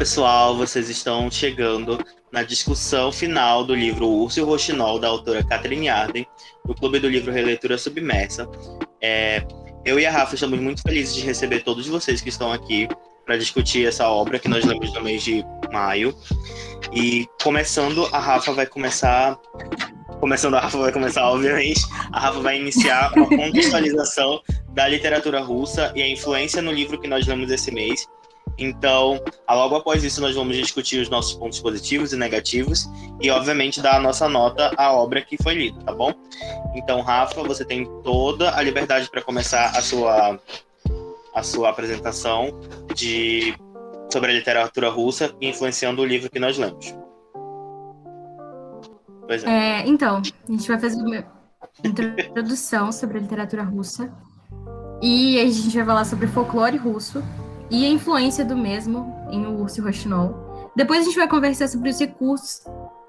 Pessoal, vocês estão chegando na discussão final do livro Urso e o da autora Catherine Arden, do Clube do Livro Releitura Submersa. É, eu e a Rafa estamos muito felizes de receber todos vocês que estão aqui para discutir essa obra que nós lemos no mês de maio. E começando, a Rafa vai começar. Começando, a Rafa vai começar, obviamente. A Rafa vai iniciar uma contextualização da literatura russa e a influência no livro que nós lemos esse mês. Então, logo após isso, nós vamos discutir os nossos pontos positivos e negativos e, obviamente, dar a nossa nota à obra que foi lida, tá bom? Então, Rafa, você tem toda a liberdade para começar a sua, a sua apresentação de, sobre a literatura russa influenciando o livro que nós lemos. É. é então, a gente vai fazer uma introdução sobre a literatura russa e a gente vai falar sobre folclore russo e a influência do mesmo em O Urso Rochinol. Depois a gente vai conversar sobre os recursos,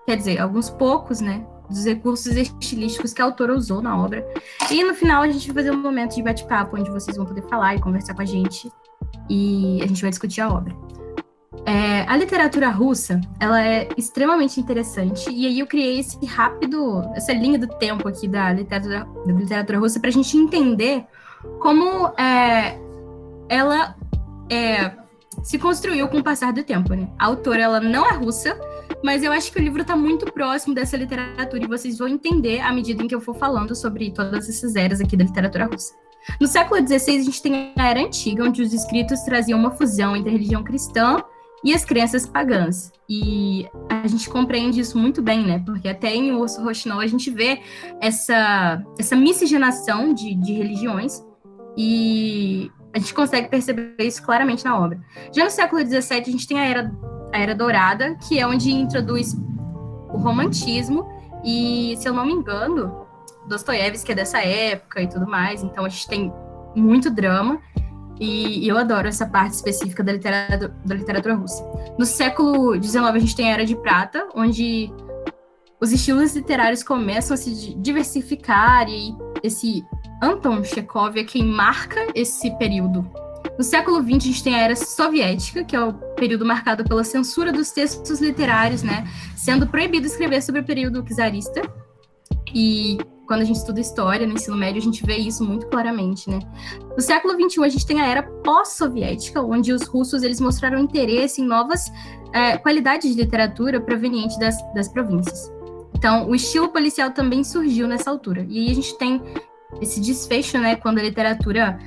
quer dizer, alguns poucos, né, dos recursos estilísticos que a autora usou na obra. E no final a gente vai fazer um momento de bate-papo, onde vocês vão poder falar e conversar com a gente, e a gente vai discutir a obra. É, a literatura russa, ela é extremamente interessante, e aí eu criei esse rápido, essa linha do tempo aqui da literatura, da literatura russa para a gente entender como é, ela é, se construiu com o passar do tempo, né? A autora, ela não é russa, mas eu acho que o livro está muito próximo dessa literatura e vocês vão entender à medida em que eu for falando sobre todas essas eras aqui da literatura russa. No século XVI, a gente tem a Era Antiga, onde os escritos traziam uma fusão entre a religião cristã e as crenças pagãs. E a gente compreende isso muito bem, né? Porque até em Urso Rochinol a gente vê essa, essa miscigenação de, de religiões e a gente consegue perceber isso claramente na obra. Já no século XVII, a gente tem a Era, a era Dourada, que é onde introduz o romantismo, e, se eu não me engano, Dostoiévski é dessa época e tudo mais, então a gente tem muito drama, e, eu adoro essa parte específica da literatura, da literatura russa. No século XIX, a gente tem a Era de Prata, onde os estilos literários começam a se diversificar e esse Anton Chekhov é quem marca esse período. No século XX, a gente tem a era soviética, que é o período marcado pela censura dos textos literários, né? Sendo proibido escrever sobre o período czarista. E quando a gente estuda história no ensino médio, a gente vê isso muito claramente, né? No século XXI, a gente tem a era pós-soviética, onde os russos eles mostraram interesse em novas é, qualidades de literatura provenientes das, das províncias. Então, o estilo policial também surgiu nessa altura. E aí a gente tem esse desfecho, né, quando a literatura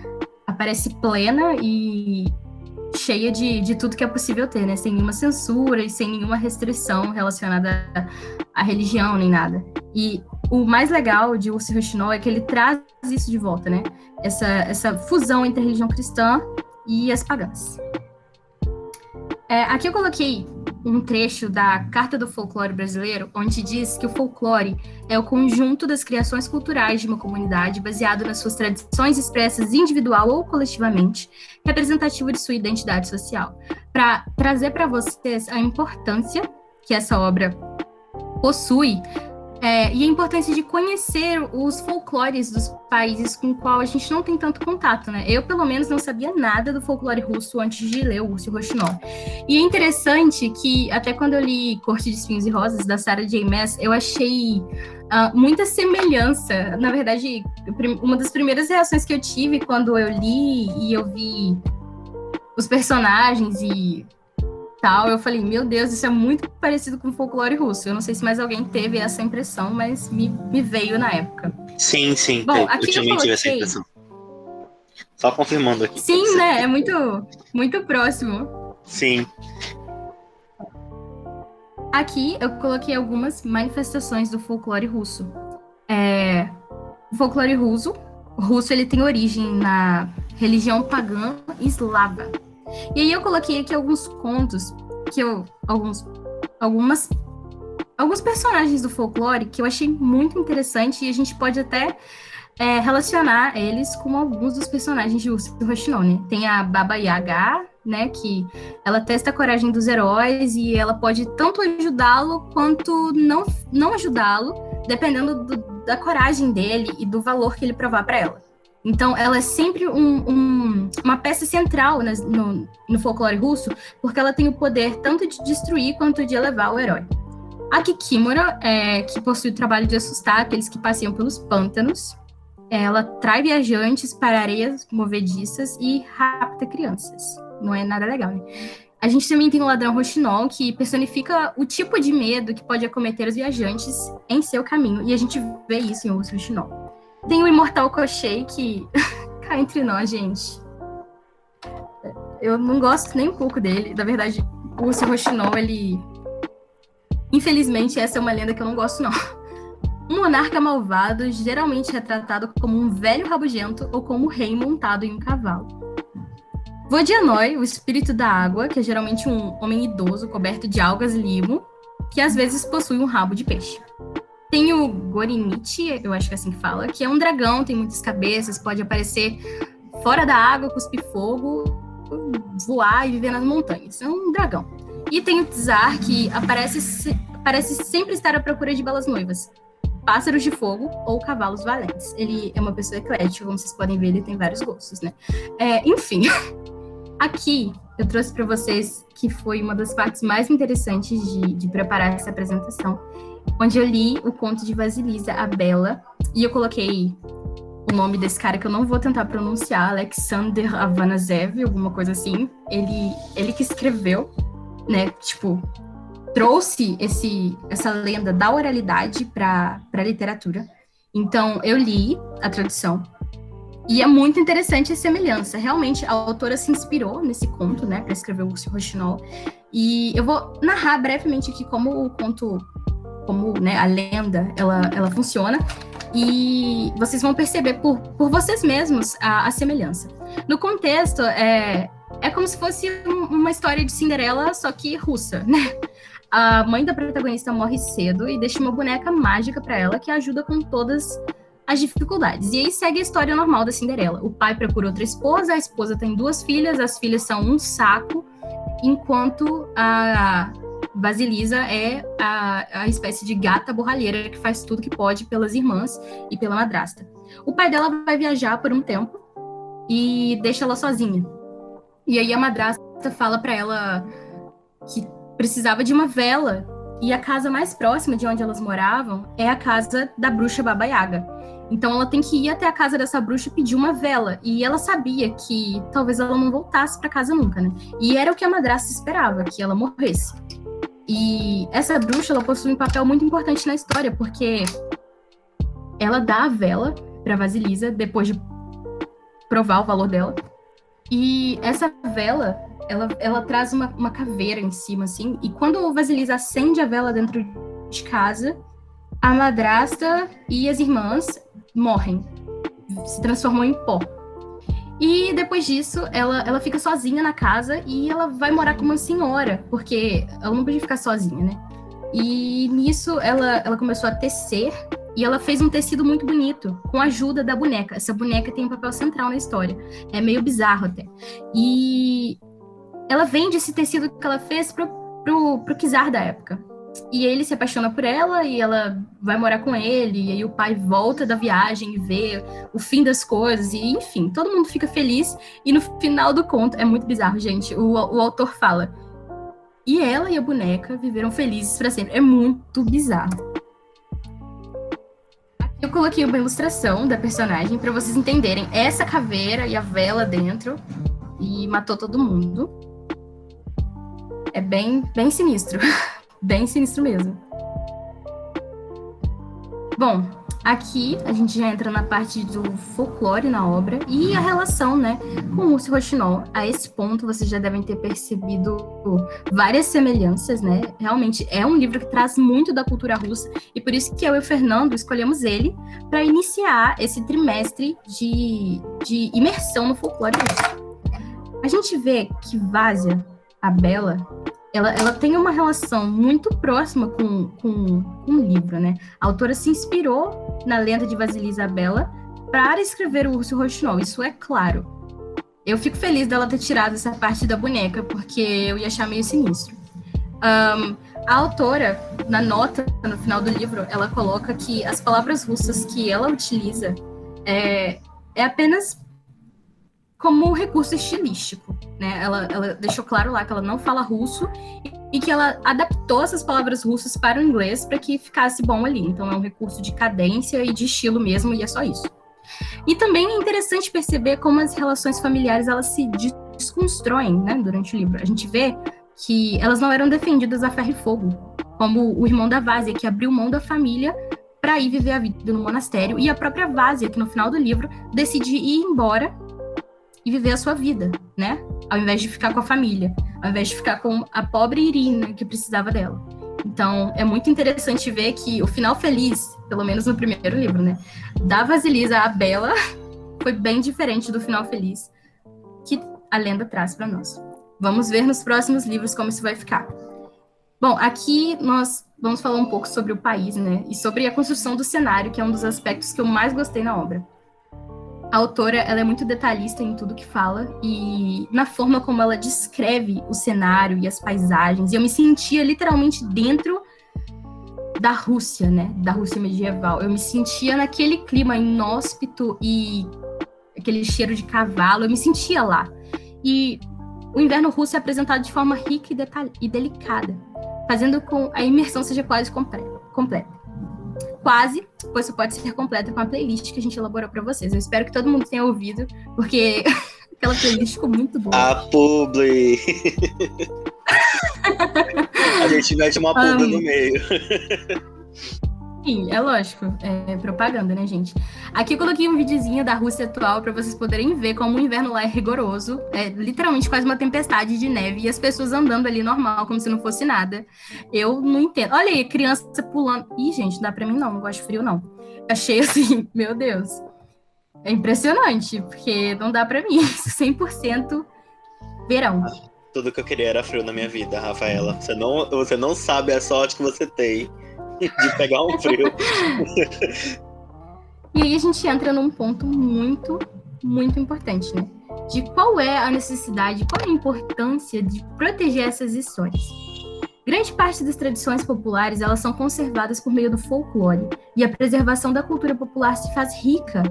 aparece plena e cheia de, de tudo que é possível ter, né, sem nenhuma censura e sem nenhuma restrição relacionada à religião nem nada. E o mais legal de Urso Rochinol é que ele traz isso de volta, né, essa, essa fusão entre a religião cristã e as pagãs. É, aqui eu coloquei um trecho da Carta do Folclore Brasileiro, onde diz que o folclore é o conjunto das criações culturais de uma comunidade baseado nas suas tradições expressas individual ou coletivamente, representativo de sua identidade social. Para trazer para vocês a importância que essa obra possui é, e a importância de conhecer os folclores dos países com o qual a gente não tem tanto contato, né? Eu, pelo menos, não sabia nada do folclore russo antes de ler o Urso Rochinol. E é interessante que, até quando eu li Corte de Espinhos e Rosas, da Sarah J. Maas, eu achei uh, muita semelhança. Na verdade, uma das primeiras reações que eu tive quando eu li e eu vi os personagens e tal, eu falei, meu Deus, isso é muito parecido com o folclore russo. Eu não sei se mais alguém teve essa impressão, mas me, me veio na época. Sim, sim. Bom, aqui eu também coloquei... tive essa impressão. Só confirmando aqui. Sim, né? É muito, muito próximo. Sim. Aqui eu coloquei algumas manifestações do folclore russo. É, o folclore russo, russo ele tem origem na religião pagã eslava. E aí eu coloquei aqui alguns contos que eu alguns algumas alguns personagens do folclore que eu achei muito interessante e a gente pode até é, relacionar eles com alguns dos personagens de Urso Rochinone. Tem a Baba Yaga, né, que ela testa a coragem dos heróis e ela pode tanto ajudá-lo quanto não, não ajudá-lo, dependendo do, da coragem dele e do valor que ele provar para ela. Então, ela é sempre um, um, uma peça central no, no, folclore russo, porque ela tem o poder tanto de destruir quanto de elevar o herói. A Kikimora, é, que possui o trabalho de assustar aqueles que passeiam pelos pântanos, ela trai viajantes para areias movediças e rapta crianças. Não é nada legal, né? A gente também tem o ladrão Rochinol, que personifica o tipo de medo que pode acometer os viajantes em seu caminho, e a gente vê isso em Urso Rochinol. Tem o Imortal Cochei, que cá entre nós, gente. Eu não gosto nem um pouco dele. Na verdade, o Urso Rochinol, ele. Infelizmente, essa é uma lenda que eu não gosto, não. Um monarca malvado, geralmente retratado como um velho rabugento ou como um rei montado em um cavalo. Vodianoi, o espírito da água, que é geralmente um homem idoso coberto de algas limo, que às vezes possui um rabo de peixe. Tem o Gorinite, eu acho que é assim que fala, que é um dragão, tem muitas cabeças, pode aparecer fora da água, cuspir fogo, voar e viver nas montanhas. É um dragão. E tem o Tsar, que aparece, parece sempre estar à procura de belas noivas. Pássaros de fogo ou cavalos valentes. Ele é uma pessoa eclética, como vocês podem ver, ele tem vários gostos, né? É, enfim, aqui eu trouxe para vocês que foi uma das partes mais interessantes de, de preparar essa apresentação, onde eu li o conto de Vasilisa, a Bela, e eu coloquei o nome desse cara que eu não vou tentar pronunciar, Alexander Avanazev, alguma coisa assim. Ele, ele que escreveu, né, tipo, trouxe esse, essa lenda da oralidade para a literatura. Então, eu li a tradução. E é muito interessante a semelhança. Realmente, a autora se inspirou nesse conto, né, para escrever o Rochinol. E eu vou narrar brevemente aqui como o conto como né, a lenda ela, ela funciona e vocês vão perceber por, por vocês mesmos a, a semelhança. No contexto, é, é como se fosse um, uma história de Cinderela, só que russa, né? A mãe da protagonista morre cedo e deixa uma boneca mágica para ela que ajuda com todas as dificuldades. E aí segue a história normal da Cinderela. O pai procura outra esposa, a esposa tem duas filhas, as filhas são um saco, enquanto a, Vasilisa é a, a espécie de gata borralheira que faz tudo que pode pelas irmãs e pela madrasta. O pai dela vai viajar por um tempo e deixa ela sozinha. E aí a madrasta fala para ela que precisava de uma vela e a casa mais próxima de onde elas moravam é a casa da bruxa Baba Yaga. Então ela tem que ir até a casa dessa bruxa e pedir uma vela. E ela sabia que talvez ela não voltasse para casa nunca, né? E era o que a madrasta esperava, que ela morresse. E essa bruxa, ela possui um papel muito importante na história, porque ela dá a vela para Vasilisa depois de provar o valor dela. E essa vela, ela, ela traz uma, uma caveira em cima, assim. E quando Vasilisa acende a vela dentro de casa, a madrasta e as irmãs morrem, se transformam em pó. E depois disso, ela, ela fica sozinha na casa e ela vai morar com uma senhora, porque ela não podia ficar sozinha, né? E nisso ela, ela começou a tecer e ela fez um tecido muito bonito, com a ajuda da boneca. Essa boneca tem um papel central na história. É meio bizarro até. E ela vende esse tecido que ela fez pro, pro, pro Kizar da época. E ele se apaixona por ela e ela vai morar com ele. E aí o pai volta da viagem e vê o fim das coisas. E enfim, todo mundo fica feliz. E no final do conto, é muito bizarro, gente. O, o autor fala. E ela e a boneca viveram felizes para sempre. É muito bizarro. Aqui eu coloquei uma ilustração da personagem para vocês entenderem. Essa caveira e a vela dentro. E matou todo mundo. É bem, bem sinistro. bem sinistro mesmo. Bom, aqui a gente já entra na parte do folclore na obra e a relação, né, com o Urso. A esse ponto vocês já devem ter percebido várias semelhanças, né? Realmente é um livro que traz muito da cultura russa e por isso que eu e o Fernando escolhemos ele para iniciar esse trimestre de, de imersão no folclore russo. A gente vê que Vásia, a Bela, ela, ela tem uma relação muito próxima com, com, com o livro, né? A autora se inspirou na lenda de Vasília Isabela para escrever o Urso Rochinol, isso é claro. Eu fico feliz dela ter tirado essa parte da boneca, porque eu ia achar meio sinistro. Um, a autora, na nota, no final do livro, ela coloca que as palavras russas que ela utiliza é, é apenas como recurso estilístico, né? Ela, ela deixou claro lá que ela não fala russo e que ela adaptou essas palavras russas para o inglês para que ficasse bom ali. Então é um recurso de cadência e de estilo mesmo e é só isso. E também é interessante perceber como as relações familiares elas se desconstroem, né, durante o livro. A gente vê que elas não eram defendidas a ferro e fogo, como o irmão da Vásia, que abriu mão da família para ir viver a vida no monastério, e a própria Vásia, que no final do livro decide ir embora e viver a sua vida, né? Ao invés de ficar com a família, ao invés de ficar com a pobre Irina, que precisava dela. Então, é muito interessante ver que o final feliz, pelo menos no primeiro livro, né, da Vasilisa a Bela, foi bem diferente do final feliz que a lenda traz para nós. Vamos ver nos próximos livros como isso vai ficar. Bom, aqui nós vamos falar um pouco sobre o país, né? E sobre a construção do cenário, que é um dos aspectos que eu mais gostei na obra. A autora, ela é muito detalhista em tudo que fala e na forma como ela descreve o cenário e as paisagens. E eu me sentia literalmente dentro da Rússia, né? Da Rússia medieval. Eu me sentia naquele clima inóspito e aquele cheiro de cavalo. Eu me sentia lá. E o inverno russo é apresentado de forma rica e, e delicada, fazendo com a imersão seja quase completa. Quase, pois isso pode ser completa com a playlist que a gente elaborou para vocês. Eu espero que todo mundo tenha ouvido, porque aquela playlist ficou muito boa. A publi! a gente mete uma publi no meio. Sim, é lógico. É propaganda, né, gente? Aqui eu coloquei um videozinho da Rússia atual para vocês poderem ver como o inverno lá é rigoroso. É literalmente quase uma tempestade de neve e as pessoas andando ali normal, como se não fosse nada. Eu não entendo. Olha aí, criança pulando. Ih, gente, não dá pra mim não, não gosto de frio não. Achei assim, meu Deus. É impressionante, porque não dá para mim. 100% verão. Tudo que eu queria era frio na minha vida, Rafaela. Você não, você não sabe a sorte que você tem de pegar um frio. e aí a gente entra num ponto muito, muito importante, né? De qual é a necessidade, qual é a importância de proteger essas histórias. Grande parte das tradições populares elas são conservadas por meio do folclore, e a preservação da cultura popular se faz rica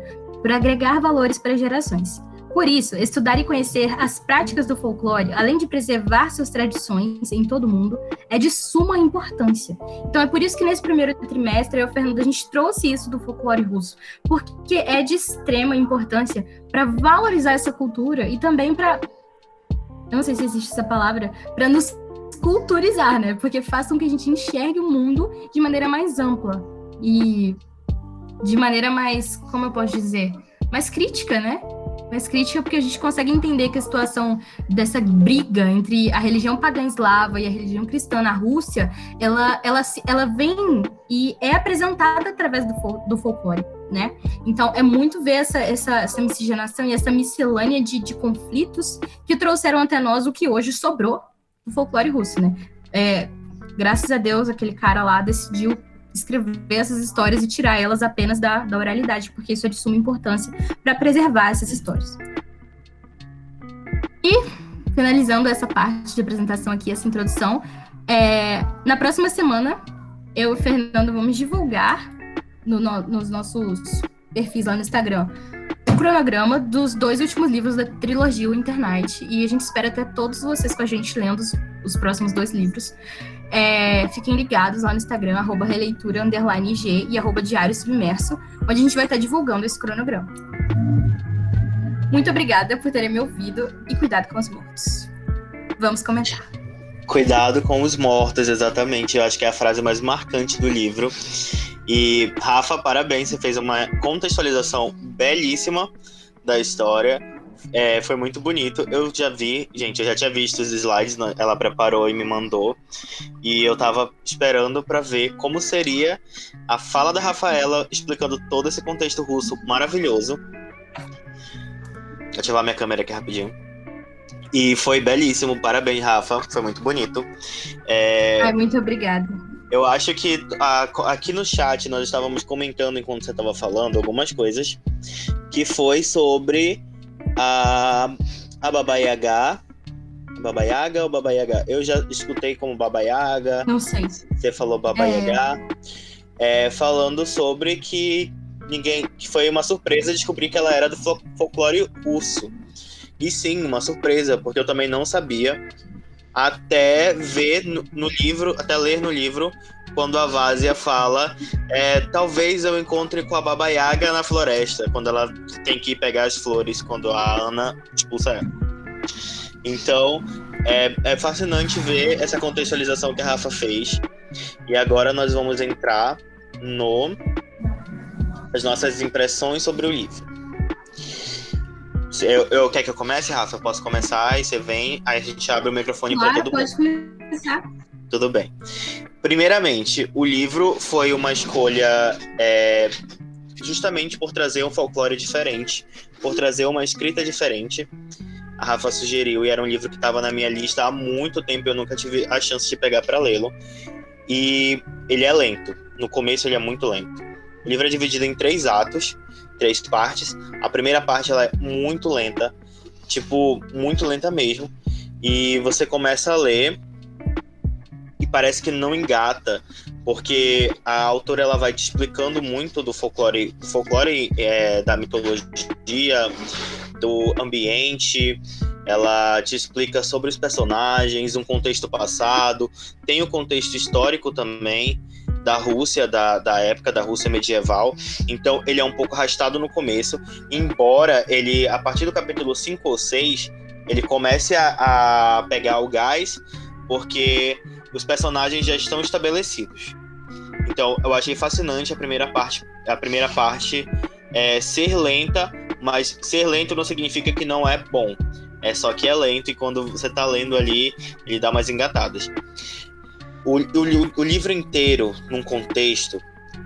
por agregar valores para gerações. Por isso, estudar e conhecer as práticas do folclore, além de preservar suas tradições em todo o mundo, é de suma importância. Então é por isso que nesse primeiro trimestre, eu Fernando, a gente trouxe isso do folclore russo, porque é de extrema importância para valorizar essa cultura e também para não sei se existe essa palavra, para nos culturizar, né? Porque faz com que a gente enxergue o mundo de maneira mais ampla e de maneira mais, como eu posso dizer, mais crítica, né? Mais crítica porque a gente consegue entender que a situação dessa briga entre a religião pagã eslava e a religião cristã na Rússia, ela, ela, ela vem e é apresentada através do, do folclore, né? Então, é muito ver essa, essa, essa miscigenação e essa miscelânea de, de conflitos que trouxeram até nós o que hoje sobrou do folclore russo, né? É, graças a Deus, aquele cara lá decidiu escrever essas histórias e tirar elas apenas da, da oralidade, porque isso é de suma importância para preservar essas histórias. E, finalizando essa parte de apresentação aqui, essa introdução, é, na próxima semana, eu e o Fernando vamos divulgar no, no, nos nossos perfis lá no Instagram o cronograma dos dois últimos livros da trilogia O Internet. E a gente espera ter todos vocês com a gente lendo os, os próximos dois livros. É, fiquem ligados lá no Instagram, arroba releitura, underline e arroba diário submerso, onde a gente vai estar divulgando esse cronograma. Muito obrigada por terem me ouvido e cuidado com os mortos. Vamos começar. Cuidado com os mortos, exatamente. Eu acho que é a frase mais marcante do livro. E, Rafa, parabéns, você fez uma contextualização belíssima da história. É, foi muito bonito. Eu já vi, gente, eu já tinha visto os slides, né? ela preparou e me mandou. E eu tava esperando para ver como seria a fala da Rafaela explicando todo esse contexto russo maravilhoso. Vou ativar minha câmera aqui rapidinho. E foi belíssimo, parabéns, Rafa. Foi muito bonito. É... Ai, muito obrigada. Eu acho que a, aqui no chat nós estávamos comentando enquanto você estava falando algumas coisas que foi sobre a, a Baba Yaga. Baba Yaga ou Baba Yaga? Eu já escutei como Baba Yaga. Não sei. Você falou Baba é... Yaga. É, falando sobre que ninguém, que foi uma surpresa descobrir que ela era do folclore russo. E sim, uma surpresa, porque eu também não sabia até ver no, no livro, até ler no livro quando a Vásia fala, é, talvez eu encontre com a Baba Yaga na floresta, quando ela tem que pegar as flores, quando a Ana expulsa ela. Então, é, é fascinante ver essa contextualização que a Rafa fez. E agora nós vamos entrar no as nossas impressões sobre o livro. Eu, eu quer que eu comece, Rafa? Eu posso começar e você vem, aí a gente abre o microfone para todo pode mundo. começar. Tudo bem. Primeiramente, o livro foi uma escolha é, justamente por trazer um folclore diferente, por trazer uma escrita diferente. A Rafa sugeriu e era um livro que estava na minha lista há muito tempo, eu nunca tive a chance de pegar para lê-lo. E ele é lento. No começo ele é muito lento. O livro é dividido em três atos, três partes. A primeira parte ela é muito lenta, tipo, muito lenta mesmo. E você começa a ler e parece que não engata, porque a autora ela vai te explicando muito do folclore, do folclore é, da mitologia, do ambiente, ela te explica sobre os personagens, um contexto passado, tem o contexto histórico também da Rússia, da, da época da Rússia medieval. Então ele é um pouco arrastado no começo, embora ele, a partir do capítulo 5 ou 6, ele comece a, a pegar o gás, porque os personagens já estão estabelecidos. Então, eu achei fascinante a primeira parte. A primeira parte é ser lenta, mas ser lento não significa que não é bom. É só que é lento e quando você está lendo ali, ele dá mais engatadas. O, o, o livro inteiro, num contexto,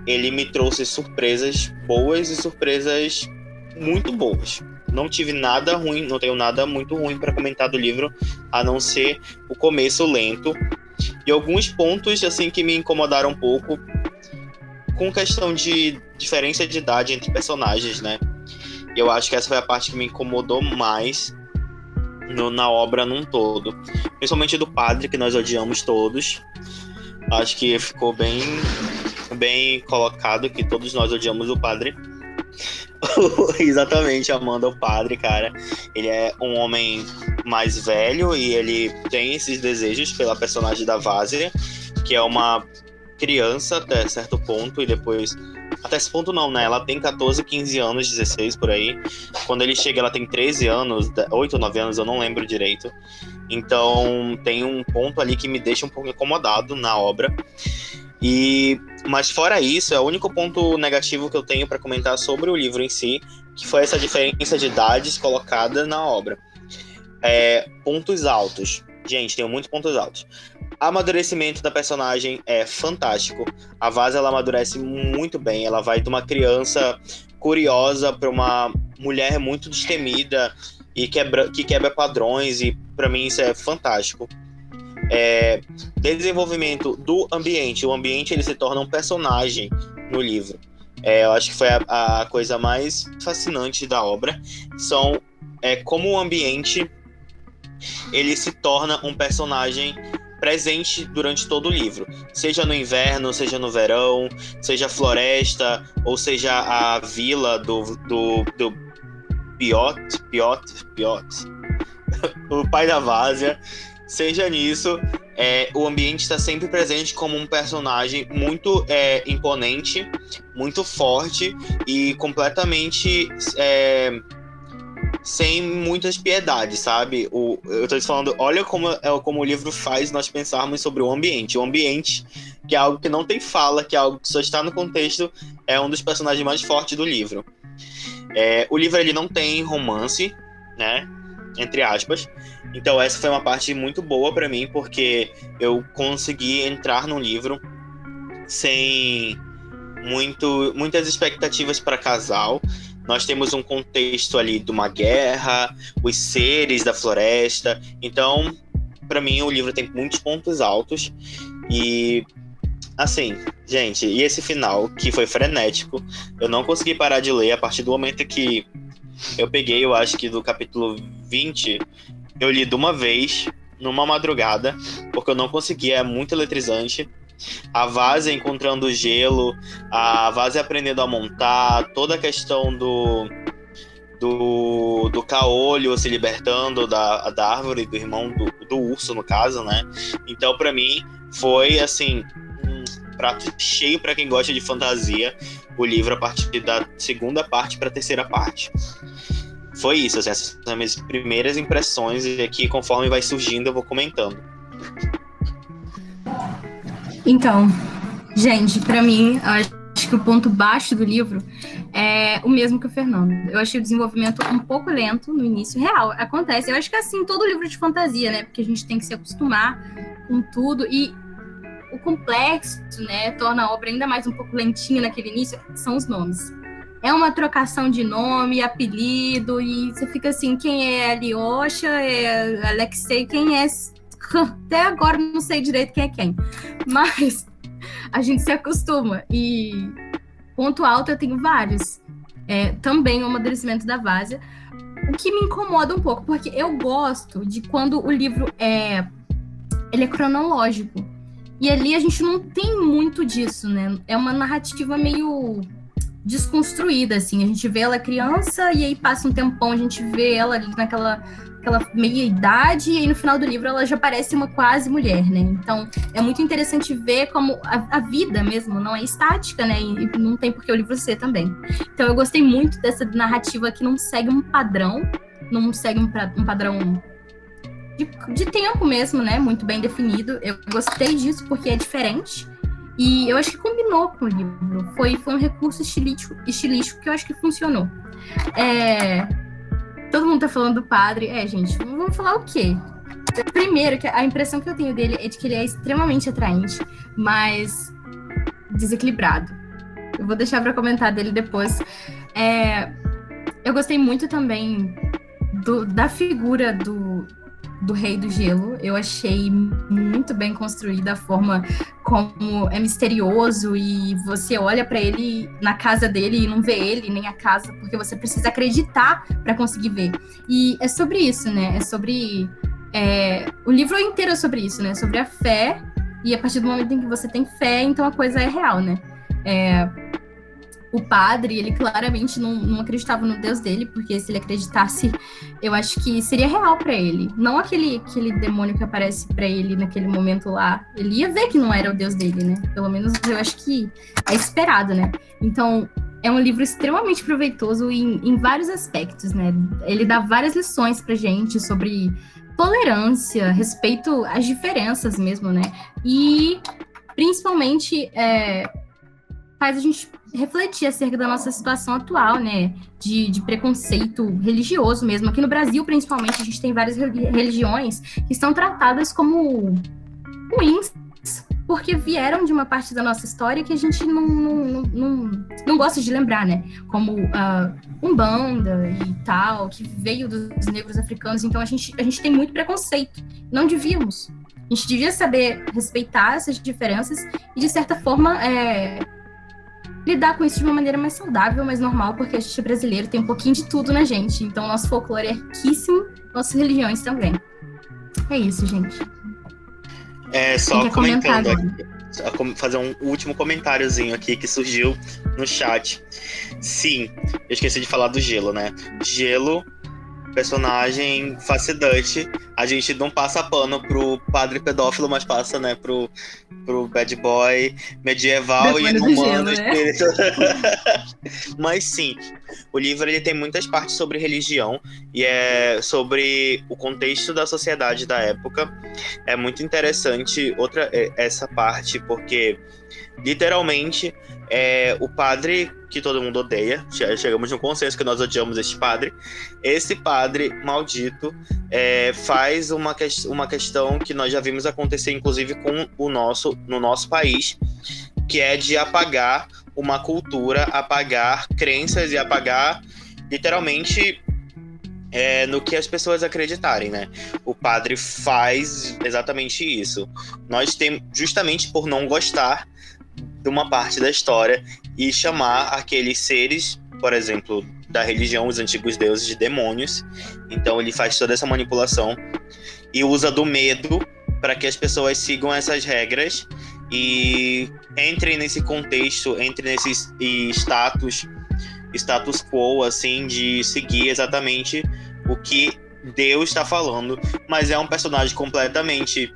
ele me trouxe surpresas boas e surpresas muito boas. Não tive nada ruim, não tenho nada muito ruim para comentar do livro, a não ser o começo lento e alguns pontos assim que me incomodaram um pouco com questão de diferença de idade entre personagens, né? Eu acho que essa foi a parte que me incomodou mais no, na obra num todo. Principalmente do padre, que nós odiamos todos. Acho que ficou bem, bem colocado que todos nós odiamos o padre. Exatamente, Amanda, o padre, cara. Ele é um homem mais velho e ele tem esses desejos pela personagem da Vásia, que é uma criança até certo ponto, e depois. Até esse ponto não, né? Ela tem 14, 15 anos, 16 por aí. Quando ele chega, ela tem 13 anos, 8 ou 9 anos, eu não lembro direito. Então tem um ponto ali que me deixa um pouco incomodado na obra. E mas fora isso, é o único ponto negativo que eu tenho para comentar sobre o livro em si, que foi essa diferença de idades colocada na obra. É, pontos altos. Gente, tem muitos pontos altos. Amadurecimento da personagem é fantástico. A Vaza ela amadurece muito bem. Ela vai de uma criança curiosa para uma mulher muito destemida e quebra, que quebra padrões. E para mim isso é fantástico é, desenvolvimento do ambiente. O ambiente ele se torna um personagem no livro. É, eu acho que foi a, a, coisa mais fascinante da obra. São é, como o ambiente ele se torna um personagem presente durante todo o livro, seja no inverno, seja no verão, seja a floresta, ou seja a vila do, do, do Piot, Piot, Piot, o pai da Vásia, seja nisso, é, o ambiente está sempre presente como um personagem muito é, imponente, muito forte e completamente é, sem muitas piedades, sabe? O, eu estou falando, olha como, é, como o livro faz nós pensarmos sobre o ambiente. O ambiente, que é algo que não tem fala, que é algo que só está no contexto, é um dos personagens mais fortes do livro. É, o livro ele não tem romance, né? Entre aspas. Então essa foi uma parte muito boa para mim porque eu consegui entrar no livro sem muito, muitas expectativas para casal. Nós temos um contexto ali de uma guerra, os seres da floresta. Então, para mim o livro tem muitos pontos altos e assim, gente, e esse final que foi frenético, eu não consegui parar de ler a partir do momento que eu peguei, eu acho que do capítulo 20, eu li de uma vez, numa madrugada, porque eu não conseguia, é muito eletrizante. A Vase encontrando gelo, a Vase aprendendo a montar, toda a questão do do, do caolho se libertando da, da árvore, do irmão do, do urso, no caso, né? Então, para mim, foi assim um prato cheio para quem gosta de fantasia. O livro a partir da segunda parte para a terceira parte. Foi isso, assim, essas são as minhas primeiras impressões e aqui conforme vai surgindo eu vou comentando. Então, gente, para mim, acho que o ponto baixo do livro é o mesmo que o Fernando. Eu achei o desenvolvimento um pouco lento no início. Real, acontece. Eu acho que é assim, todo livro de fantasia, né? Porque a gente tem que se acostumar com tudo. E o complexo, né, torna a obra ainda mais um pouco lentinha naquele início, são os nomes. É uma trocação de nome, apelido, e você fica assim, quem é Alyosha, é Alexei, quem é... Até agora não sei direito quem é quem. Mas a gente se acostuma. E ponto alto eu tenho vários. É, também o amadurecimento da Vásia. O que me incomoda um pouco, porque eu gosto de quando o livro é ele é cronológico. E ali a gente não tem muito disso, né? É uma narrativa meio desconstruída, assim. A gente vê ela criança e aí passa um tempão, a gente vê ela ali naquela aquela meia idade e aí no final do livro ela já parece uma quase mulher, né? Então é muito interessante ver como a, a vida mesmo não é estática, né? E, não tem por que o livro ser também. Então eu gostei muito dessa narrativa que não segue um padrão, não segue um, um padrão de, de tempo mesmo, né? Muito bem definido. Eu gostei disso porque é diferente. E eu acho que combinou com o livro. Foi, foi um recurso estilístico, estilístico que eu acho que funcionou. É, todo mundo tá falando do padre. É, gente, vamos falar o quê? Primeiro, que a impressão que eu tenho dele é de que ele é extremamente atraente, mas desequilibrado. Eu vou deixar para comentar dele depois. É, eu gostei muito também do, da figura do, do Rei do Gelo. Eu achei muito bem construída a forma como é misterioso e você olha para ele na casa dele e não vê ele nem a casa, porque você precisa acreditar para conseguir ver. E é sobre isso, né? É sobre é, o livro inteiro é sobre isso, né? Sobre a fé e a partir do momento em que você tem fé, então a coisa é real, né? É, o padre, ele claramente não, não acreditava no Deus dele, porque se ele acreditasse, eu acho que seria real para ele. Não aquele, aquele demônio que aparece para ele naquele momento lá. Ele ia ver que não era o Deus dele, né? Pelo menos eu acho que é esperado, né? Então, é um livro extremamente proveitoso em, em vários aspectos, né? Ele dá várias lições pra gente sobre tolerância, respeito às diferenças mesmo, né? E principalmente é, faz a gente refletir acerca da nossa situação atual, né? De, de, preconceito religioso mesmo. Aqui no Brasil, principalmente, a gente tem várias religiões que são tratadas como ruins, porque vieram de uma parte da nossa história que a gente não, não, não, não gosta de lembrar, né? Como uh, Umbanda e tal, que veio dos negros africanos. Então a gente, a gente tem muito preconceito. Não devíamos. A gente devia saber respeitar essas diferenças e, de certa forma, é, lidar com isso de uma maneira mais saudável, mais normal, porque a gente é brasileiro, tem um pouquinho de tudo na gente. Então, nosso folclore é riquíssimo, nossas religiões também. É isso, gente. É, só comentando aqui, fazer um último comentáriozinho aqui que surgiu no chat. Sim, eu esqueci de falar do gelo, né? Gelo personagem fascinante. A gente não passa pano pro padre pedófilo, mas passa, né, pro, pro bad boy medieval e humano. Né? mas sim, o livro ele tem muitas partes sobre religião e é sobre o contexto da sociedade da época. É muito interessante outra é, essa parte porque literalmente é, o padre que todo mundo odeia, chegamos no consenso que nós odiamos este padre. Esse padre maldito é, faz uma, que, uma questão que nós já vimos acontecer, inclusive, com o nosso, no nosso país, que é de apagar uma cultura, apagar crenças e apagar literalmente é, no que as pessoas acreditarem, né? O padre faz exatamente isso. Nós temos, justamente por não gostar de uma parte da história e chamar aqueles seres, por exemplo, da religião, os antigos deuses, de demônios. Então ele faz toda essa manipulação e usa do medo para que as pessoas sigam essas regras e entre nesse contexto, entre nesses status status quo assim de seguir exatamente o que Deus está falando, mas é um personagem completamente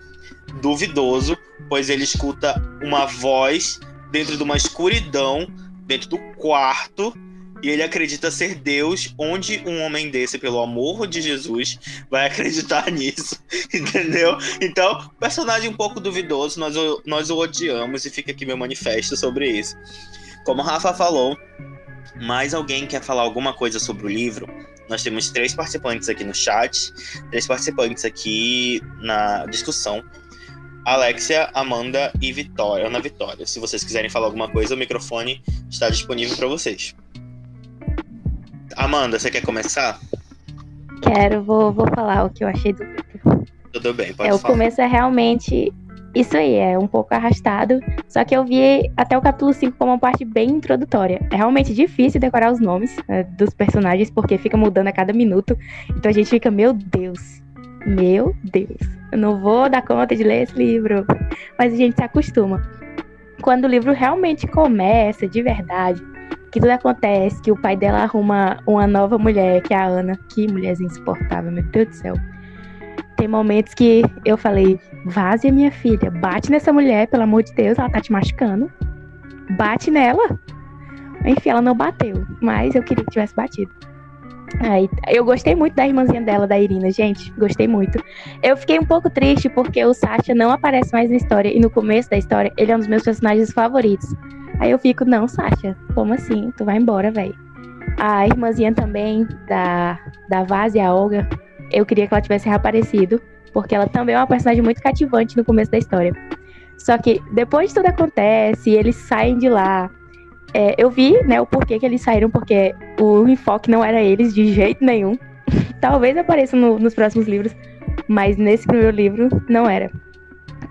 duvidoso, pois ele escuta uma voz dentro de uma escuridão, dentro do quarto, e ele acredita ser Deus, onde um homem desse, pelo amor de Jesus, vai acreditar nisso, entendeu? Então, personagem um pouco duvidoso, nós, nós o odiamos e fica aqui meu manifesto sobre isso. Como a Rafa falou, mais alguém quer falar alguma coisa sobre o livro? Nós temos três participantes aqui no chat, três participantes aqui na discussão. Alexia, Amanda e Vitória, Ana Vitória. Se vocês quiserem falar alguma coisa, o microfone está disponível para vocês. Amanda, você quer começar? Quero, vou, vou falar o que eu achei do livro. Tudo bem, pode é, falar. O começo é realmente isso aí, é um pouco arrastado. Só que eu vi até o capítulo 5 como uma parte bem introdutória. É realmente difícil decorar os nomes né, dos personagens, porque fica mudando a cada minuto. Então a gente fica, meu Deus, meu Deus, eu não vou dar conta de ler esse livro. Mas a gente se acostuma. Quando o livro realmente começa, de verdade, que tudo acontece, que o pai dela arruma uma nova mulher, que é a Ana. Que mulherzinha insuportável, meu Deus do céu. Tem momentos que eu falei, vaze minha filha, bate nessa mulher, pelo amor de Deus, ela tá te machucando. Bate nela. Enfim, ela não bateu, mas eu queria que tivesse batido. Aí, eu gostei muito da irmãzinha dela, da Irina, gente. Gostei muito. Eu fiquei um pouco triste porque o Sasha não aparece mais na história. E no começo da história, ele é um dos meus personagens favoritos. Aí eu fico, não, Sasha, como assim? Tu vai embora, velho. A irmãzinha também, da, da Vaz e a Olga, eu queria que ela tivesse reaparecido, porque ela também é uma personagem muito cativante no começo da história. Só que depois de tudo acontece, eles saem de lá. É, eu vi, né, o porquê que eles saíram, porque o enfoque não era eles de jeito nenhum. Talvez apareça no, nos próximos livros, mas nesse primeiro livro não era.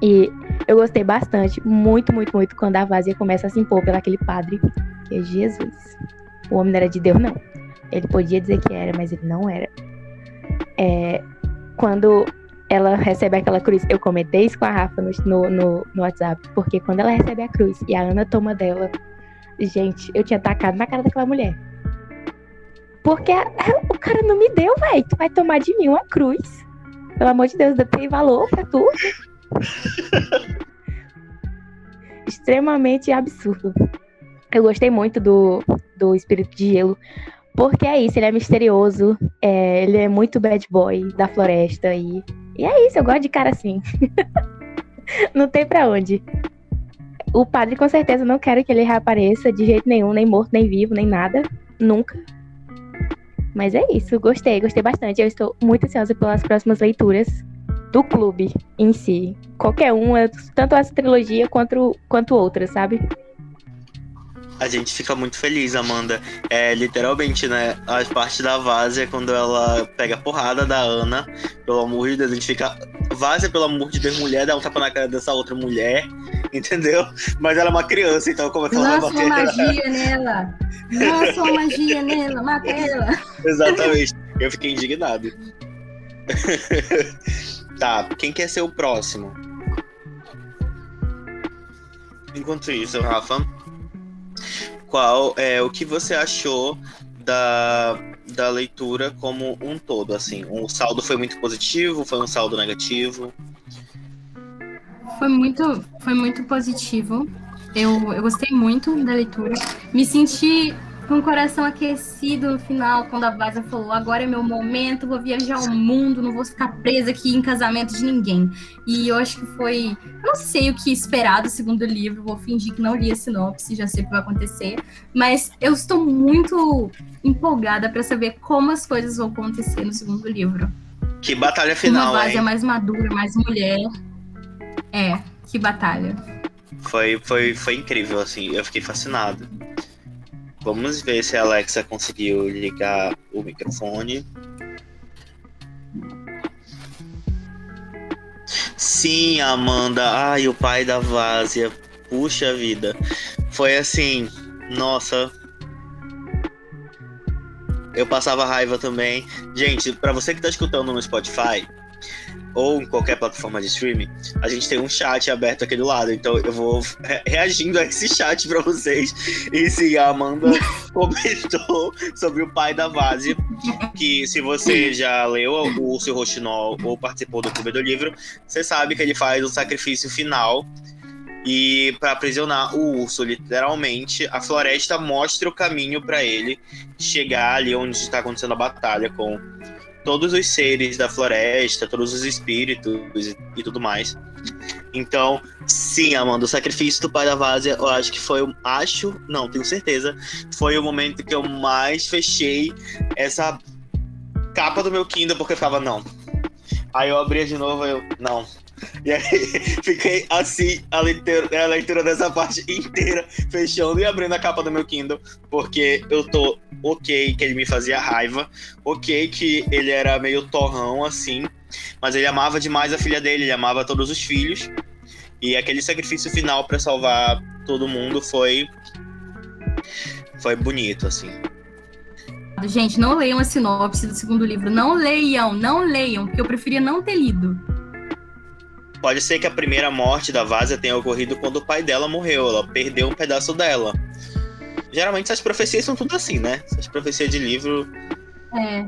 E eu gostei bastante, muito, muito, muito, quando a Vazia começa a se impor pelaquele padre, que é Jesus. O homem não era de Deus, não. Ele podia dizer que era, mas ele não era. É, quando ela recebe aquela cruz, eu comentei isso com a Rafa no, no, no WhatsApp, porque quando ela recebe a cruz e a Ana toma dela, gente, eu tinha tacado na cara daquela mulher. Porque a, o cara não me deu, velho. Tu vai tomar de mim uma cruz. Pelo amor de Deus, tem valor pra tu. Extremamente absurdo. Eu gostei muito do, do Espírito de Gelo, porque é isso, ele é misterioso, é, ele é muito bad boy da floresta e, e é isso, eu gosto de cara assim. não tem para onde. O padre com certeza não quer que ele reapareça de jeito nenhum, nem morto, nem vivo, nem nada, nunca. Mas é isso, gostei, gostei bastante. Eu estou muito ansiosa pelas próximas leituras do clube em si. Qualquer um, tanto essa trilogia quanto, quanto outras, sabe? A gente fica muito feliz, Amanda. É literalmente, né? A parte da Várzea, quando ela pega a porrada da Ana, pelo amor de Deus, a gente fica. Várzea, pelo amor de Deus, mulher, dá um tapa na cara dessa outra mulher, entendeu? Mas ela é uma criança, então como é que ela Lança uma magia nela. Lança uma magia nela, mata ela. Exatamente. Eu fiquei indignado. tá, quem quer ser o próximo? Enquanto isso, Rafa, qual é o que você achou da, da leitura como um todo, assim? O saldo foi muito positivo, foi um saldo negativo? Foi muito, foi muito positivo. Eu, eu gostei muito da leitura. Me senti com o coração aquecido no final, quando a Vaza falou: agora é meu momento, vou viajar ao mundo, não vou ficar presa aqui em casamento de ninguém. E eu acho que foi. Não sei o que esperar do segundo livro, vou fingir que não li a sinopse, já sei o que vai acontecer. Mas eu estou muito empolgada para saber como as coisas vão acontecer no segundo livro. Que batalha final, Uma Vaza mais madura, mais mulher. É, que batalha. Foi, foi, foi incrível, assim, eu fiquei fascinado. Vamos ver se a Alexa conseguiu ligar o microfone. Sim, Amanda. Ai, o pai da Várzea. Puxa vida. Foi assim, nossa. Eu passava raiva também. Gente, para você que tá escutando no Spotify, ou em qualquer plataforma de streaming, a gente tem um chat aberto aqui do lado. Então eu vou re reagindo a esse chat para vocês. E sim, a Amanda comentou sobre o pai da Vase, que se você já leu o Urso Rochinol ou participou do Clube do Livro, você sabe que ele faz o sacrifício final e para aprisionar o urso, literalmente, a floresta mostra o caminho para ele chegar ali onde está acontecendo a batalha com todos os seres da floresta, todos os espíritos e, e tudo mais. Então, sim, Amanda, o sacrifício do pai da Várzea, eu acho que foi, acho, não, tenho certeza, foi o momento que eu mais fechei essa capa do meu Kindle, porque eu ficava, não. Aí eu abria de novo, eu, não, e aí fiquei assim, a leitura, a leitura dessa parte inteira, fechando e abrindo a capa do meu Kindle, porque eu tô ok que ele me fazia raiva, ok que ele era meio torrão assim, mas ele amava demais a filha dele, ele amava todos os filhos. E aquele sacrifício final para salvar todo mundo foi foi bonito assim. Gente, não leiam a sinopse do segundo livro. Não leiam, não leiam, porque eu preferia não ter lido. Pode ser que a primeira morte da Vaza tenha ocorrido quando o pai dela morreu, ela perdeu um pedaço dela. Geralmente essas profecias são tudo assim, né? Essas profecias de livro. É.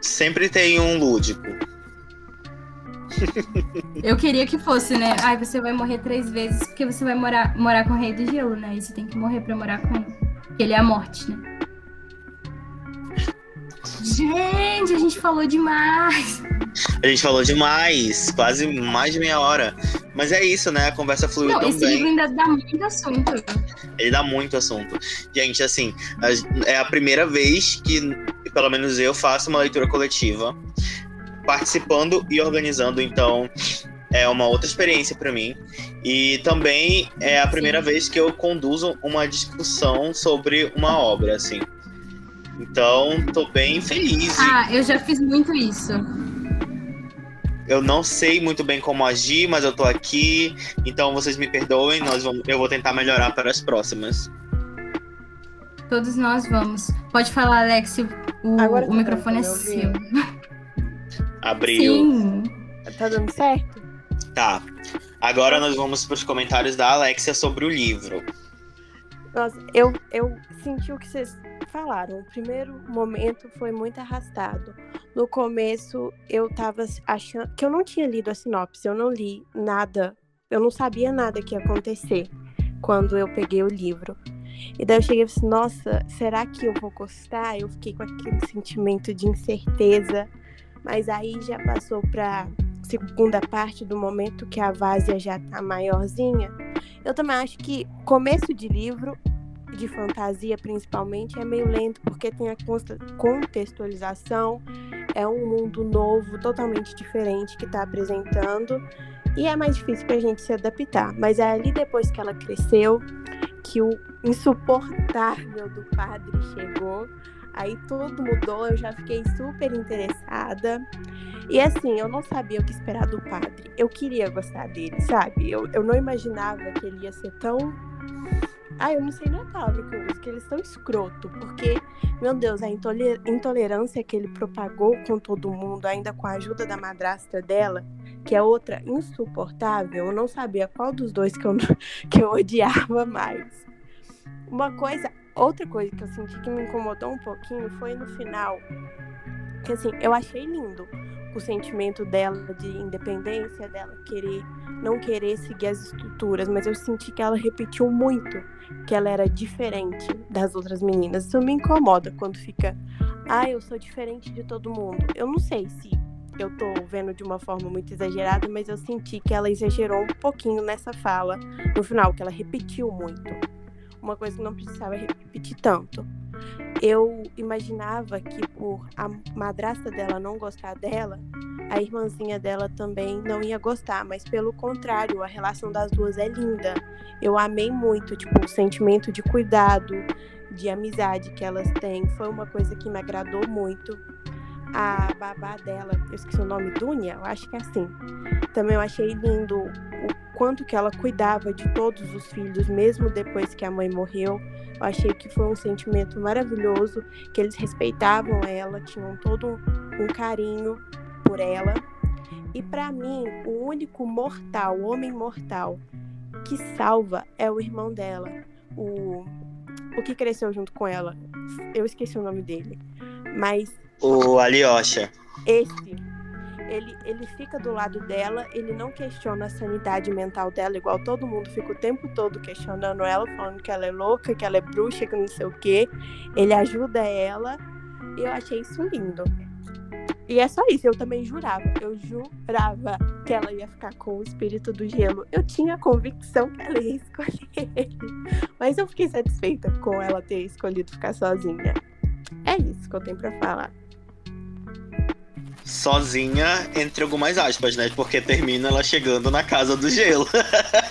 Sempre tem um lúdico. Eu queria que fosse, né? Ai, você vai morrer três vezes porque você vai morar, morar com o Rei do Gelo, né? E você tem que morrer pra morar com ele. Ele é a morte, né? Gente, a gente falou demais. A gente falou demais, quase mais de meia hora. Mas é isso, né? A conversa fluiu Não, tão esse bem. livro ainda dá muito assunto. Ele dá muito assunto. Gente, assim, é a primeira vez que, pelo menos eu, faço uma leitura coletiva, participando e organizando. Então, é uma outra experiência para mim. E também é a primeira Sim. vez que eu conduzo uma discussão sobre uma obra, assim. Então, tô bem feliz. Ah, eu já fiz muito isso. Eu não sei muito bem como agir, mas eu tô aqui. Então vocês me perdoem, nós vamos, eu vou tentar melhorar para as próximas. Todos nós vamos. Pode falar, Alex, o, o tá microfone é seu. Abriu. Sim. Tá dando certo? Tá. Agora nós vamos para os comentários da Alexia sobre o livro. Nossa, eu, eu senti o que vocês falaram. O primeiro momento foi muito arrastado. No começo, eu tava achando que eu não tinha lido a sinopse, eu não li nada, eu não sabia nada que ia acontecer quando eu peguei o livro. E daí eu cheguei e assim, nossa, será que eu vou gostar? Eu fiquei com aquele sentimento de incerteza, mas aí já passou para segunda parte do momento que a Vásia já tá maiorzinha. Eu também acho que começo de livro de fantasia, principalmente, é meio lento, porque tem a contextualização, é um mundo novo, totalmente diferente que está apresentando, e é mais difícil para a gente se adaptar. Mas é ali depois que ela cresceu, que o insuportável do padre chegou, aí tudo mudou, eu já fiquei super interessada. E assim, eu não sabia o que esperar do padre. Eu queria gostar dele, sabe? Eu, eu não imaginava que ele ia ser tão ah, eu não sei eu uso, que eles são escroto, porque, meu Deus, a intolerância que ele propagou com todo mundo, ainda com a ajuda da madrasta dela, que é outra insuportável, eu não sabia qual dos dois que eu, que eu odiava mais. Uma coisa, outra coisa que eu senti que me incomodou um pouquinho foi no final, que assim, eu achei lindo o sentimento dela de independência, dela querer não querer seguir as estruturas, mas eu senti que ela repetiu muito que ela era diferente das outras meninas. Isso me incomoda quando fica, ah, eu sou diferente de todo mundo. Eu não sei se eu tô vendo de uma forma muito exagerada, mas eu senti que ela exagerou um pouquinho nessa fala no final, que ela repetiu muito. Uma coisa que não precisava repetir tanto. Eu imaginava que por a madrasta dela não gostar dela, a irmãzinha dela também não ia gostar, mas pelo contrário, a relação das duas é linda. Eu amei muito, tipo, o sentimento de cuidado, de amizade que elas têm, foi uma coisa que me agradou muito. A babá dela, eu esqueci o nome, Dunia, eu acho que é assim. Também eu achei lindo o quanto que ela cuidava de todos os filhos, mesmo depois que a mãe morreu. Eu achei que foi um sentimento maravilhoso, que eles respeitavam ela, tinham todo um carinho por ela. E para mim, o único mortal, o homem mortal que salva é o irmão dela, o o que cresceu junto com ela. Eu esqueci o nome dele. Mas. O Alyosha. Esse. Ele, ele fica do lado dela, ele não questiona a sanidade mental dela, igual todo mundo fica o tempo todo questionando ela, falando que ela é louca, que ela é bruxa, que não sei o quê. Ele ajuda ela. E eu achei isso lindo. E é só isso, eu também jurava. Eu jurava que ela ia ficar com o espírito do gelo. Eu tinha a convicção que ela ia escolher ele. Mas eu fiquei satisfeita com ela ter escolhido ficar sozinha. É isso que eu tenho pra falar. Sozinha, entre algumas aspas, né? Porque termina ela chegando na casa do gelo.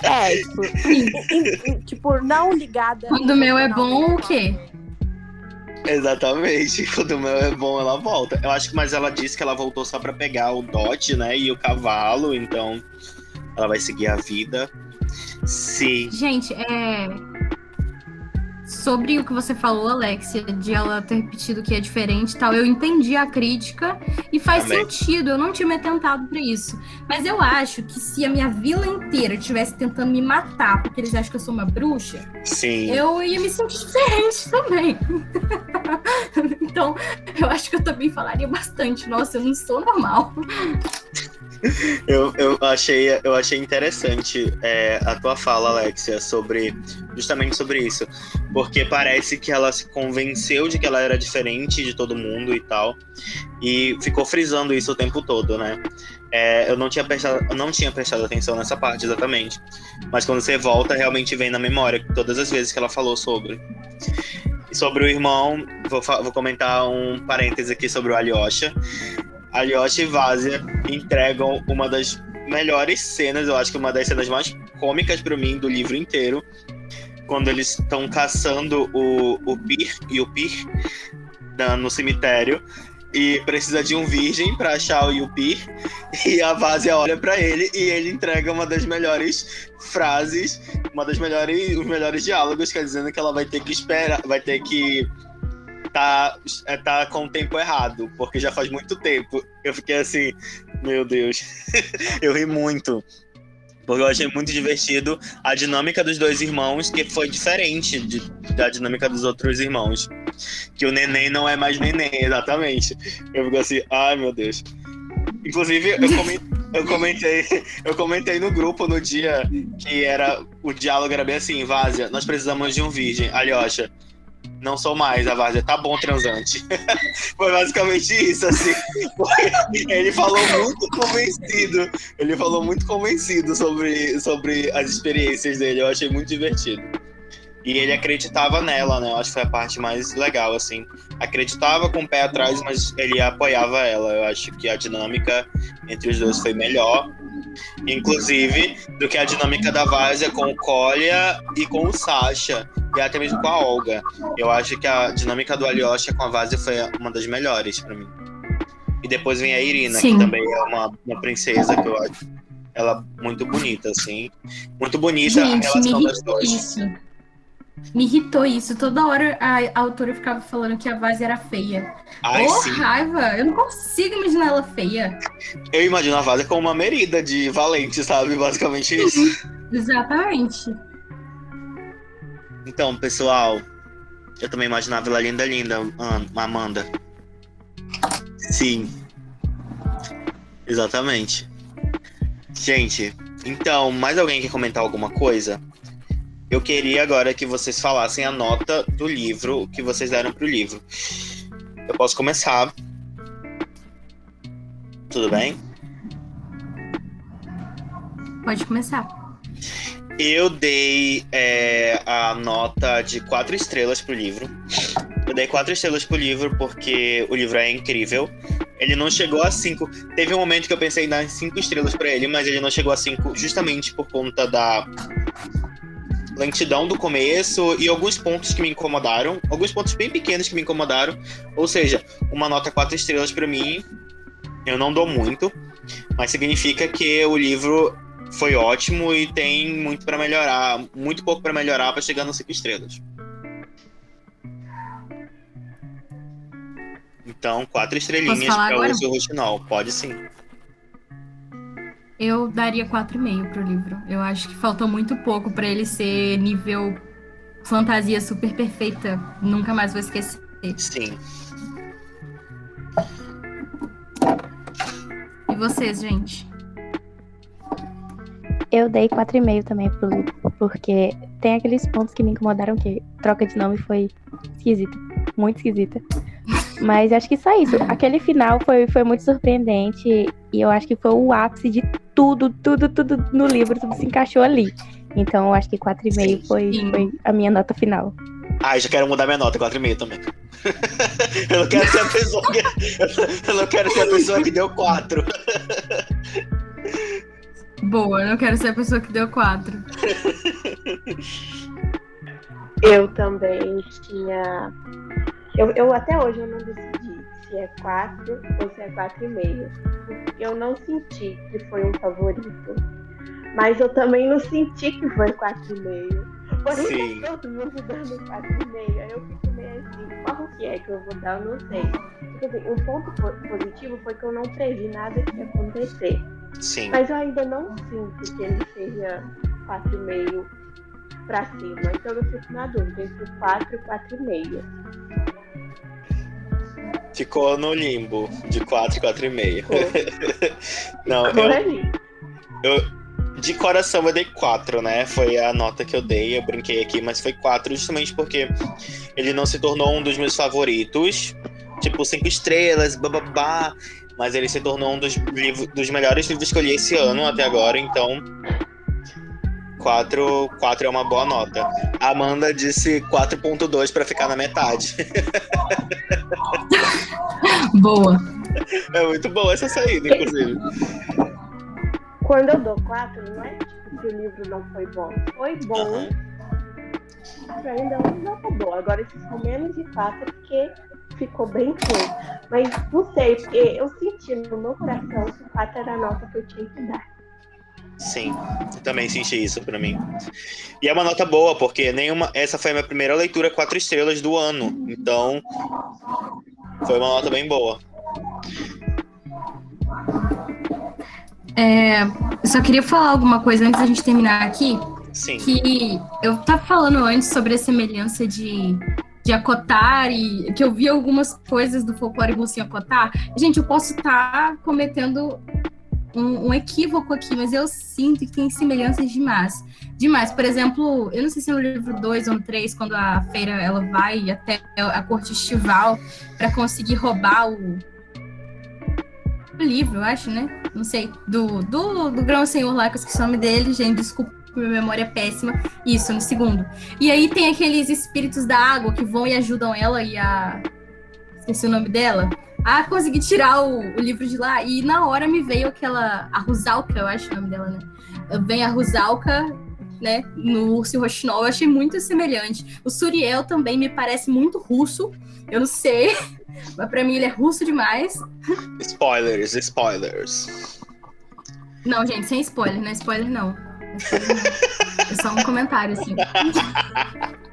É, tipo, tipo não ligada. Quando o meu é bom, o quê? Exatamente. Quando o mel é bom, ela volta. Eu acho que, mas ela disse que ela voltou só para pegar o dote, né? E o cavalo, então ela vai seguir a vida. Sim. Gente, é sobre o que você falou, Alexia, de ela ter repetido que é diferente e tal, eu entendi a crítica e faz Também. sentido. Eu não tinha me atentado para isso. Mas eu acho que se a minha vila inteira estivesse tentando me matar porque eles acham que eu sou uma bruxa, Sim. eu ia me sentir diferente também. então, eu acho que eu também falaria bastante. Nossa, eu não sou normal. eu, eu, achei, eu achei interessante é, a tua fala, Alexia, sobre justamente sobre isso. Porque parece que ela se convenceu de que ela era diferente de todo mundo e tal. E ficou frisando isso o tempo todo, né? É, eu, não tinha prestado, eu não tinha prestado atenção nessa parte exatamente. Mas quando você volta, realmente vem na memória todas as vezes que ela falou sobre. Sobre o irmão, vou, vou comentar um parêntese aqui sobre o Alyosha. Alyosha e Vazia entregam uma das melhores cenas, eu acho que uma das cenas mais cômicas para mim do livro inteiro, quando eles estão caçando o, o Pir e o Pir no cemitério e precisa de um virgem para achar o Yupir e a Vazia olha para ele e ele entrega uma das melhores frases, uma das melhores os melhores diálogos, quer dizendo que ela vai ter que esperar, vai ter que tá, é, tá com o tempo errado, porque já faz muito tempo. Eu fiquei assim, meu Deus. eu ri muito. Porque eu achei muito divertido a dinâmica dos dois irmãos, que foi diferente de, da dinâmica dos outros irmãos. Que o neném não é mais neném, exatamente. Eu fico assim, ai meu Deus. Inclusive, eu comentei, eu comentei, eu comentei no grupo no dia que era. O diálogo era bem assim, Várzea, nós precisamos de um virgem. Alyosha, não sou mais, a Várzea tá bom transante. Foi basicamente isso, assim. Ele falou muito convencido. Ele falou muito convencido sobre, sobre as experiências dele. Eu achei muito divertido. E ele acreditava nela, né? Eu acho que foi a parte mais legal, assim. Acreditava com o pé atrás, mas ele apoiava ela. Eu acho que a dinâmica entre os dois foi melhor. Inclusive, do que a dinâmica da Várzea com o Kolya e com o Sasha. E até mesmo com a Olga. Eu acho que a dinâmica do Alyosha com a Várzea foi uma das melhores para mim. E depois vem a Irina, Sim. que também é uma, uma princesa que eu acho ela muito bonita, assim. Muito bonita Gente, a relação das duas. Isso. Me irritou isso. Toda hora a, a autora ficava falando que a Vase era feia. Ai, oh, sim. raiva! Eu não consigo imaginar ela feia. Eu imagino a Vase como uma merida de valente, sabe? Basicamente isso. Exatamente. Então, pessoal, eu também imaginava ela linda, linda, Amanda. Sim. Exatamente. Gente, então, mais alguém quer comentar alguma coisa? Eu queria agora que vocês falassem a nota do livro que vocês deram pro livro. Eu posso começar. Tudo bem? Pode começar. Eu dei é, a nota de quatro estrelas pro livro. Eu dei quatro estrelas pro livro porque o livro é incrível. Ele não chegou a cinco. Teve um momento que eu pensei em dar cinco estrelas para ele, mas ele não chegou a cinco justamente por conta da lentidão do começo e alguns pontos que me incomodaram, alguns pontos bem pequenos que me incomodaram. Ou seja, uma nota quatro estrelas para mim, eu não dou muito, mas significa que o livro foi ótimo e tem muito para melhorar, muito pouco para melhorar para chegar nos cinco estrelas. Então, quatro estrelinhas para o seu Roxinol. Pode sim. Eu daria 4,5 pro livro. Eu acho que faltou muito pouco para ele ser nível fantasia super perfeita. Nunca mais vou esquecer. Sim. E vocês, gente? Eu dei 4,5 também pro livro, porque tem aqueles pontos que me incomodaram que troca de nome foi esquisita, muito esquisita. Mas acho que só isso. Aquele final foi, foi muito surpreendente e eu acho que foi o ápice de tudo, tudo, tudo no livro, tudo se encaixou ali. Então eu acho que 4,5 foi, foi a minha nota final. Ah, já quero mudar minha nota, 4,5 também. eu não quero ser a pessoa que. Eu não quero ser a pessoa que deu 4. Boa, eu não quero ser a pessoa que deu 4. Eu também tinha. Eu, eu até hoje eu não decidi se é 4 ou se é 4,5. Porque eu não senti que foi um favorito. Mas eu também não senti que foi 4,5. Por isso todo mundo dando 4,5. Aí eu fico meio assim, qual que é que eu vou dar? Eu não sei. Tipo assim, um ponto po- positivo foi que eu não previ nada que ia acontecer. Sim. Mas eu ainda não sinto que ele seja 4,5 pra cima. Então eu fico na dúvida entre 4 e 4,5. Ficou no limbo de 4 e 4,5. Ficou, Não, ficou eu, ali. de coração eu dei 4, né? Foi a nota que eu dei, eu brinquei aqui, mas foi 4 justamente porque ele não se tornou um dos meus favoritos. Tipo, 5 estrelas, bababá. Mas ele se tornou um dos, livros, dos melhores livros que eu li esse ano até agora, então. 4, 4 é uma boa nota. A Amanda disse 4.2 pra ficar na metade. Boa. É muito boa essa saída, inclusive. Quando eu dou 4, não é tipo que o livro não foi bom. Foi bom, Aham. mas ainda é uma nota boa. Agora esses são menos de 4 porque ficou bem ruim. Mas não sei, porque eu senti no meu coração que 4 era a nota que eu tinha que dar. Sim, eu também senti isso pra mim. E é uma nota boa, porque nenhuma. Essa foi a minha primeira leitura quatro estrelas do ano. Então. Foi uma nota bem boa. É, eu só queria falar alguma coisa antes da gente terminar aqui. Sim. que eu tava falando antes sobre a semelhança de, de acotar e que eu vi algumas coisas do folclore russo em acotar. Gente, eu posso estar cometendo um, um equívoco aqui, mas eu sinto que tem semelhanças demais. Demais. Por exemplo, eu não sei se é no livro 2 ou no 3, quando a feira ela vai até a corte estival para conseguir roubar o, o livro, eu acho, né? Não sei. Do, do, do grão senhor lá, que eu esqueci o nome dele, gente, desculpa minha memória é péssima. Isso, no segundo. E aí tem aqueles espíritos da água que vão e ajudam ela e a. Esqueci o nome dela. A conseguir tirar o, o livro de lá. E na hora me veio aquela. A Rusalka, eu acho o nome dela, né? Vem a Rusalka, né? No Urso Rochinol. Eu achei muito semelhante. O Suriel também me parece muito russo. Eu não sei. Mas pra mim ele é russo demais. Spoilers, spoilers. Não, gente, sem spoiler, não é spoiler não. Não é spoiler, não. É só um comentário, assim.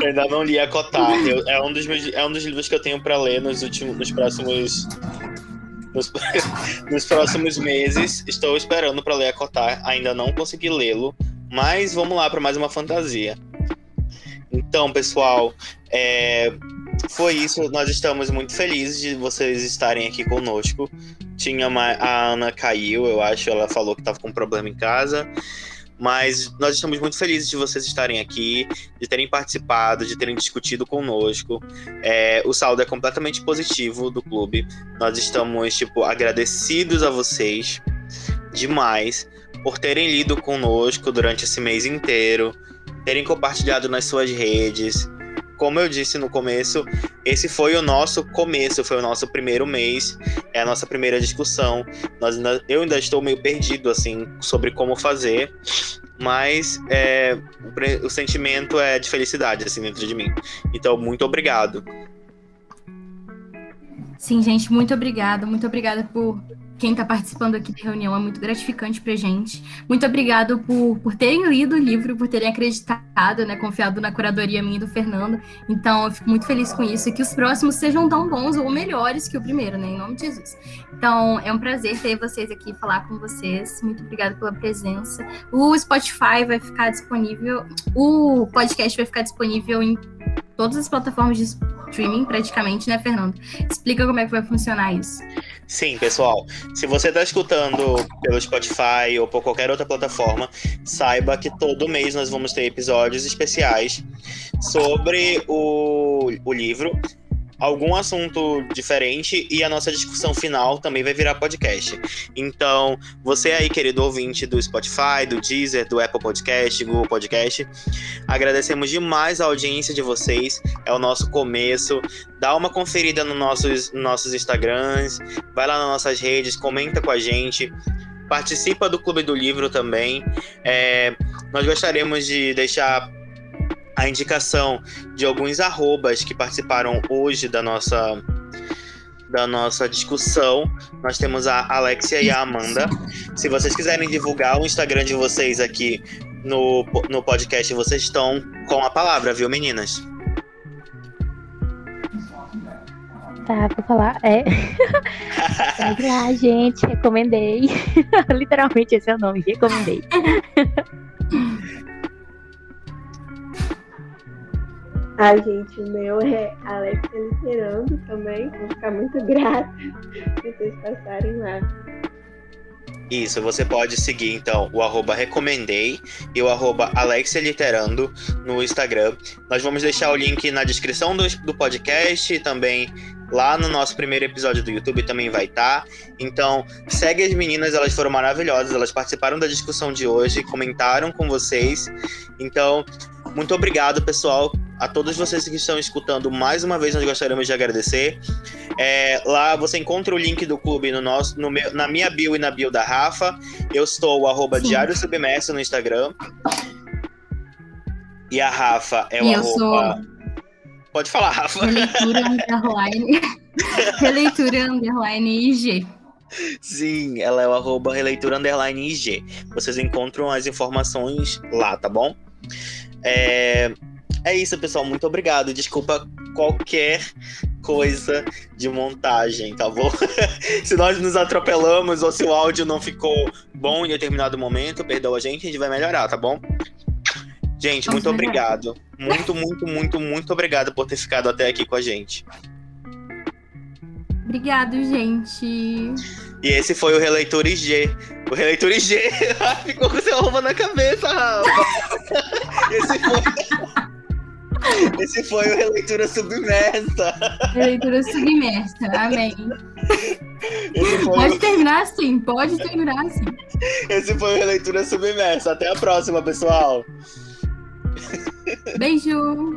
Eu ainda não li a Cotar. Eu- é, um dos meus, é um dos livros que eu tenho pra ler nos últimos. Nos próximos. Nos, nos próximos meses. Estou esperando pra ler a Cotar. Ainda não consegui lê-lo. Mas vamos lá pra mais uma fantasia. Então, pessoal, é, foi isso. Nós estamos muito felizes de vocês estarem aqui conosco. Tinha uma, a Ana caiu, eu acho. Ela falou que estava com um problema em casa. Mas nós estamos muito felizes de vocês estarem aqui, de terem participado, de terem discutido conosco. É, o saldo é completamente positivo do clube. Nós estamos, tipo, agradecidos a vocês demais por terem lido conosco durante esse mês inteiro, terem compartilhado nas suas redes. Como eu disse no começo, esse foi o nosso começo, foi o nosso primeiro mês, é a nossa primeira discussão. Nós ainda- eu ainda estou meio perdido assim sobre como fazer, mas é, o, o sentimento é de felicidade assim dentro de mim. Então, muito obrigado. Sim, gente, muito obrigada. Muito obrigada por quem está participando aqui da reunião. É muito gratificante para gente. Muito obrigado por, por terem lido o livro, por terem acreditado, né, confiado na curadoria minha e do Fernando. Então, eu fico muito feliz com isso e que os próximos sejam tão bons ou melhores que o primeiro, né, em nome de Jesus. Então, é um prazer ter vocês aqui, falar com vocês. Muito obrigada pela presença. O Spotify vai ficar disponível, o podcast vai ficar disponível em todas as plataformas de streaming, praticamente, né, Fernando? Explica como é que vai funcionar isso. Sim, pessoal. Se você está escutando pelo Spotify ou por qualquer outra plataforma, saiba que todo mês nós vamos ter episódios especiais sobre o, o livro algum assunto diferente e a nossa discussão final também vai virar podcast. Então, você aí, querido ouvinte do Spotify, do Deezer, do Apple Podcast, Google Podcast, agradecemos demais a audiência de vocês. É o nosso começo. Dá uma conferida nos nossos, nossos Instagrams, vai lá nas nossas redes, comenta com a gente participa do Clube do Livro também. É, nós gostaríamos de deixar a indicação de alguns arrobas que participaram hoje da nossa da nossa discussão. Nós temos a Alexia e a Amanda. Se vocês quiserem divulgar o Instagram de vocês aqui no, no podcast, vocês estão com a palavra, viu, meninas? Tá, vou falar. É. Segue lá, gente. Recomendei. Literalmente esse é o nome. Recomendei. A gente, o meu é Alexa Literando também. Vou ficar muito grata se vocês passarem lá. Isso, você pode seguir então o arroba recomendei e o arroba Alexia Literando no Instagram. Nós vamos deixar o link na descrição do, do podcast e também lá no nosso primeiro episódio do YouTube também vai estar. Tá. Então, segue as meninas, elas foram maravilhosas, elas participaram da discussão de hoje, comentaram com vocês. Então, muito obrigado, pessoal a todos vocês que estão escutando, mais uma vez nós gostaríamos de agradecer. É, lá você encontra o link do clube no nosso, no meu, na minha bio e na bio da Rafa. Eu estou o arroba Diário Submerso no Instagram. E a Rafa é o arroba. Sou... Pode falar, Rafa. Releitura underline. Releitura underline IG. Sim, ela é o arroba releitura underline IG. Vocês encontram as informações lá, tá bom? É, é isso, pessoal. Muito obrigado. Desculpa qualquer coisa de montagem, tá bom? se nós nos atropelamos ou se o áudio não ficou bom em determinado momento, perdoa a gente, a gente vai melhorar, tá bom? Gente, muito obrigado. Muito, muito, muito, muito obrigado por ter ficado até aqui com a gente. Obrigado, gente. E esse foi o Releitor IG. O Releitor IG ficou com seu roupa na cabeça, Rafa. esse foi. Esse foi o Releitura Submersa. Releitura Submersa, amém. Pode terminar assim, pode terminar assim. Esse foi o Releitura Submersa. Até a próxima, pessoal. Beijo.